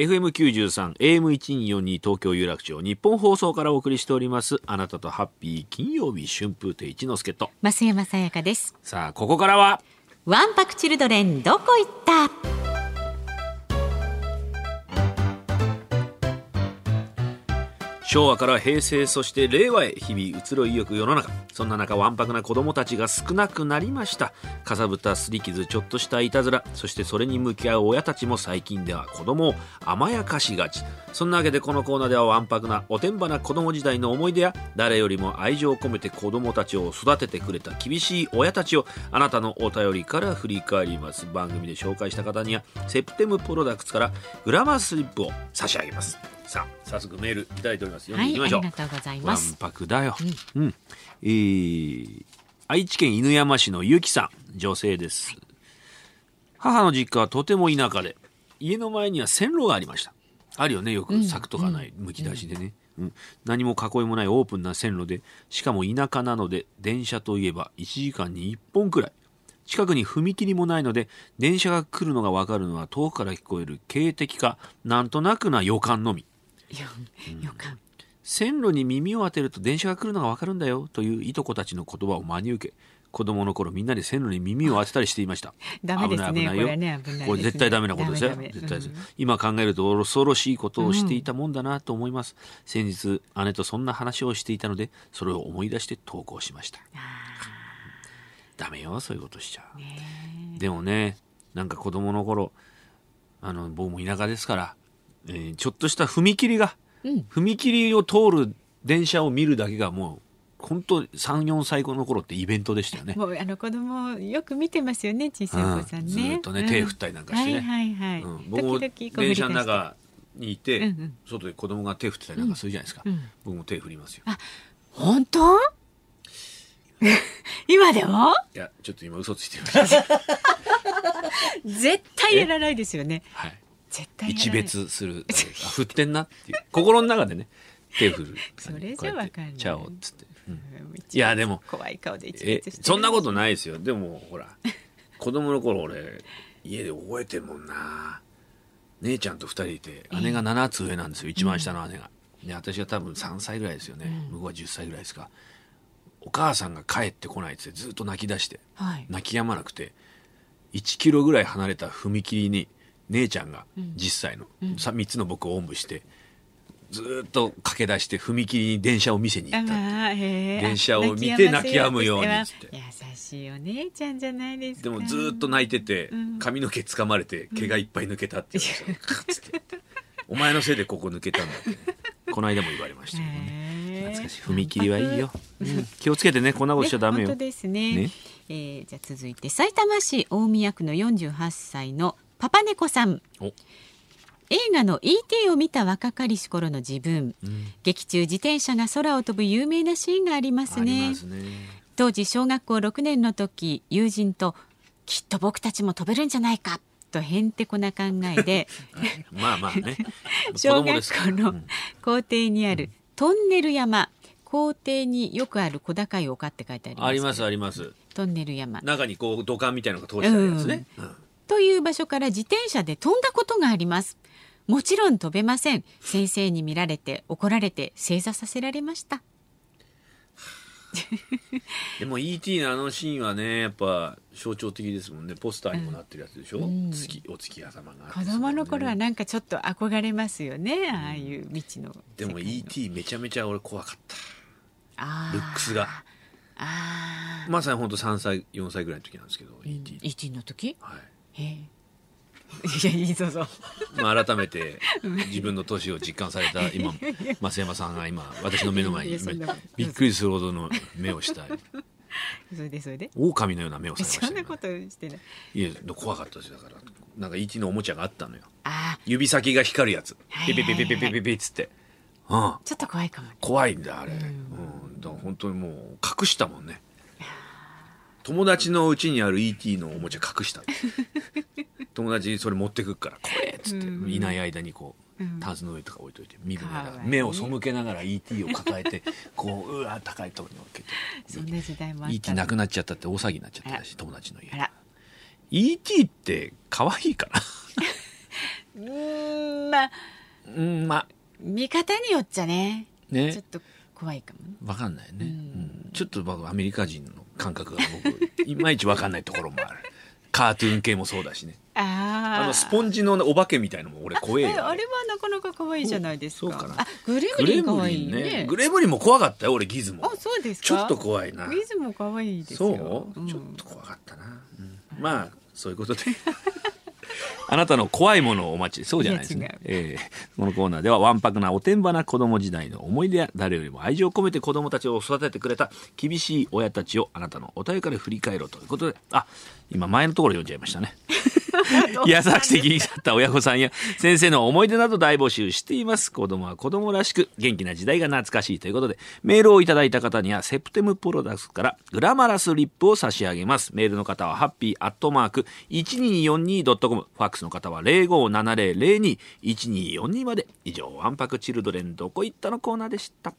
FM93 AM1242 東京有楽町日本放送からお送りしておりますあなたとハッピー金曜日春風亭一之輔と。増山さやかです。さあここからはワンパクチルドレンどこ行った？昭和から平成そして令和へ日々移ろいゆく世の中。そんな中わんぱくな子供たちが少なくなりました。かさぶたすり傷ちょっとしたいたずら。そしてそれに向き合う親たちも最近では子供を甘やかしがち。そんなわけでこのコーナーではわんぱくなおてんばな子供時代の思い出や誰よりも愛情を込めて子供たちを育ててくれた厳しい親たちをあなたのお便りから振り返ります。番組で紹介した方にはセプテムプロダクツからグラマースリップを差し上げます。さあ早速メールいただいております読んはいありでいきましょう、がとうございわんますぱくだよ。うん。えー、愛知県犬山市のゆきさん、女性です。母の実家はとても田舎で、家の前には線路がありました。あるよね、よく柵とかない、むき出しでね。うん、何も囲いもないオープンな線路で、しかも田舎なので、電車といえば1時間に1本くらい。近くに踏切もないので、電車が来るのがわかるのは遠くから聞こえる警笛か、なんとなくな予感のみ。よよか線路に耳を当てると電車が来るのが分かるんだよといういとこたちの言葉を真に受け子供の頃みんなで線路に耳を当てたりしていました。ダメですね。危ない危ないよ。これねこれ絶対ダメなことですよ。絶対です、うん今考えると恐ろしいことをしていたもんだなと思います、先日姉とそんな話をしていたのでそれを思い出して投稿しました。ダメよそういうことしちゃ。うでもねなんか子供の頃あの僕も田舎ですから、えーちょっとした踏切が、うん。踏切を通る電車を見るだけがもう本当34歳の頃ってイベントでしたよね。もうあの子供よく見てますよね小さいお子さんね、うん。ずーっとね手振ったりなんかしてね。はいはいはい、うん、僕も電車の中にいて、外で子供が手振ってたりなんかするじゃないですか、うん僕も手振りますよ。本当？今でも？いやちょっと今嘘ついてる。絶対やらないですよね。はい一別する。あ振ってんなっていう。心の中でね。手振る。それじゃわかんない。チャオっつって、うん。うんいやでも怖い顔で一え別してる。そんなことないですよ。でもほら子供の頃俺家で覚えてるもんな。姉ちゃんと二人いて姉が7つ上なんですよ。一番下の姉が、で私は多分3歳ぐらいですよね、向こうは10歳ぐらいですか。お母さんが帰ってこないっつってずっと泣き出してはい。泣き止まなくて1キロぐらい離れた踏切に姉ちゃんが10歳の、さ3つの僕をおんぶしてずーっと駆け出して踏切に電車を見せに行った。電車を見て泣き止むようにっつって。優しいお姉ちゃんじゃないですか。でもずーっと泣いててうん。髪の毛掴まれて毛がいっぱい抜けたって言うんですよカッつって。お前のせいでここ抜けたんだって。ねこの間も言われましたけどね懐かしい。踏切はいいよ、うん。気をつけてねこんなことしちゃダメよ。ね本当ですね。ね。えーじゃあ続いて埼玉市大宮区の48歳のパパ猫さん。お。映画の E.T. を見た若かりし頃の自分、うん。劇中自転車が空を飛ぶ有名なシーンがありますね。ね。当時小学校6年の時友人ときっと僕たちも飛べるんじゃないかとへんてこな考えで。まあまあね。子小学校のうん。校庭にあるトンネル山。校庭によくある小高い丘って書いてありますありますあります。トンネル山。中にこう土管みたいなのが通してあるやつね、うんという場所から自転車で飛んだことがあります。もちろん飛べません。先生に見られて怒られて正座させられました。でも E.T. のあのシーンはねやっぱ象徴的ですもんね。ポスターにもなってるやつでしょ、うん。月お月様があって子供の頃はねなんかちょっと憧れますよね。ああいう未知のでも E.T. めちゃめちゃ俺怖かった。ルックスが。あー。まさに本当3歳4歳ぐらいの時なんですけど、E.T. E.T. の時？はいへえ。いやいいぞぞまあ、改めて自分の年を実感された 今増山さんが今私の目の前にびっくりするほどの目をした。それでそれで？狼のような目をされましたよそんなことしてない。いや怖かったですよだから。なんか E.T. のおもちゃがあったのよ。指先が光るやつ。はいピピピピピピピピっつってうんちょっと怖いかも怖いんだあれ、うん、だから本当にもう隠したもんね友達のうちにある E.T. のおもちゃ隠した 友達にそれ持ってくっから「これ」っつって、うん。いない間にこう、うん。タンスの上とか置いといて見るならかわいい。目を背けながら E.T. を抱えてこううわ高いところに置けて。そんな時代もあった E.T. なくなっちゃったって大騒ぎになっちゃったらしい友達の家。E.T. って可愛いかうーんまあ。なうんまあ。見方によっちゃね。ね。ちょっと怖いかもね。わかんないね、うん。うん。ちょっと僕アメリカ人の感覚が僕いまいちわかんないところもある。カートゥーン系もそうだしね。あのスポンジのお化けみたいのも俺怖えよあ あれはなかなか可愛いじゃないですか。そうかな。あグレムリン可愛いね。ね。グレムリンも怖かったよ俺ギズモあそうですか？ちょっと怖いな。グリズも可愛いですそよう、ちょっと怖かったな、うん。まあそういうことで あなたの怖いものをお待ちそうじゃないです。ね。えーこのコーナーではわんぱくなおてんばな子供時代の思い出や誰よりも愛情を込めて子供たちを育ててくれた厳しい親たちをあなたのお便りから振り返ろうということで。あ今前のところ読んじゃいましたね。優しくて気になった親御さんや先生の思い出など大募集しています。子供は子供らしく元気な時代が懐かしいということでメールをいただいた方にはセプテムプロダクツからグラマラスリップを差し上げます。メールの方はハッピーアットマーク 1242.com ファックスの方は0570021242まで以上わんぱくチルドレンどこ行ったのコーナーでした。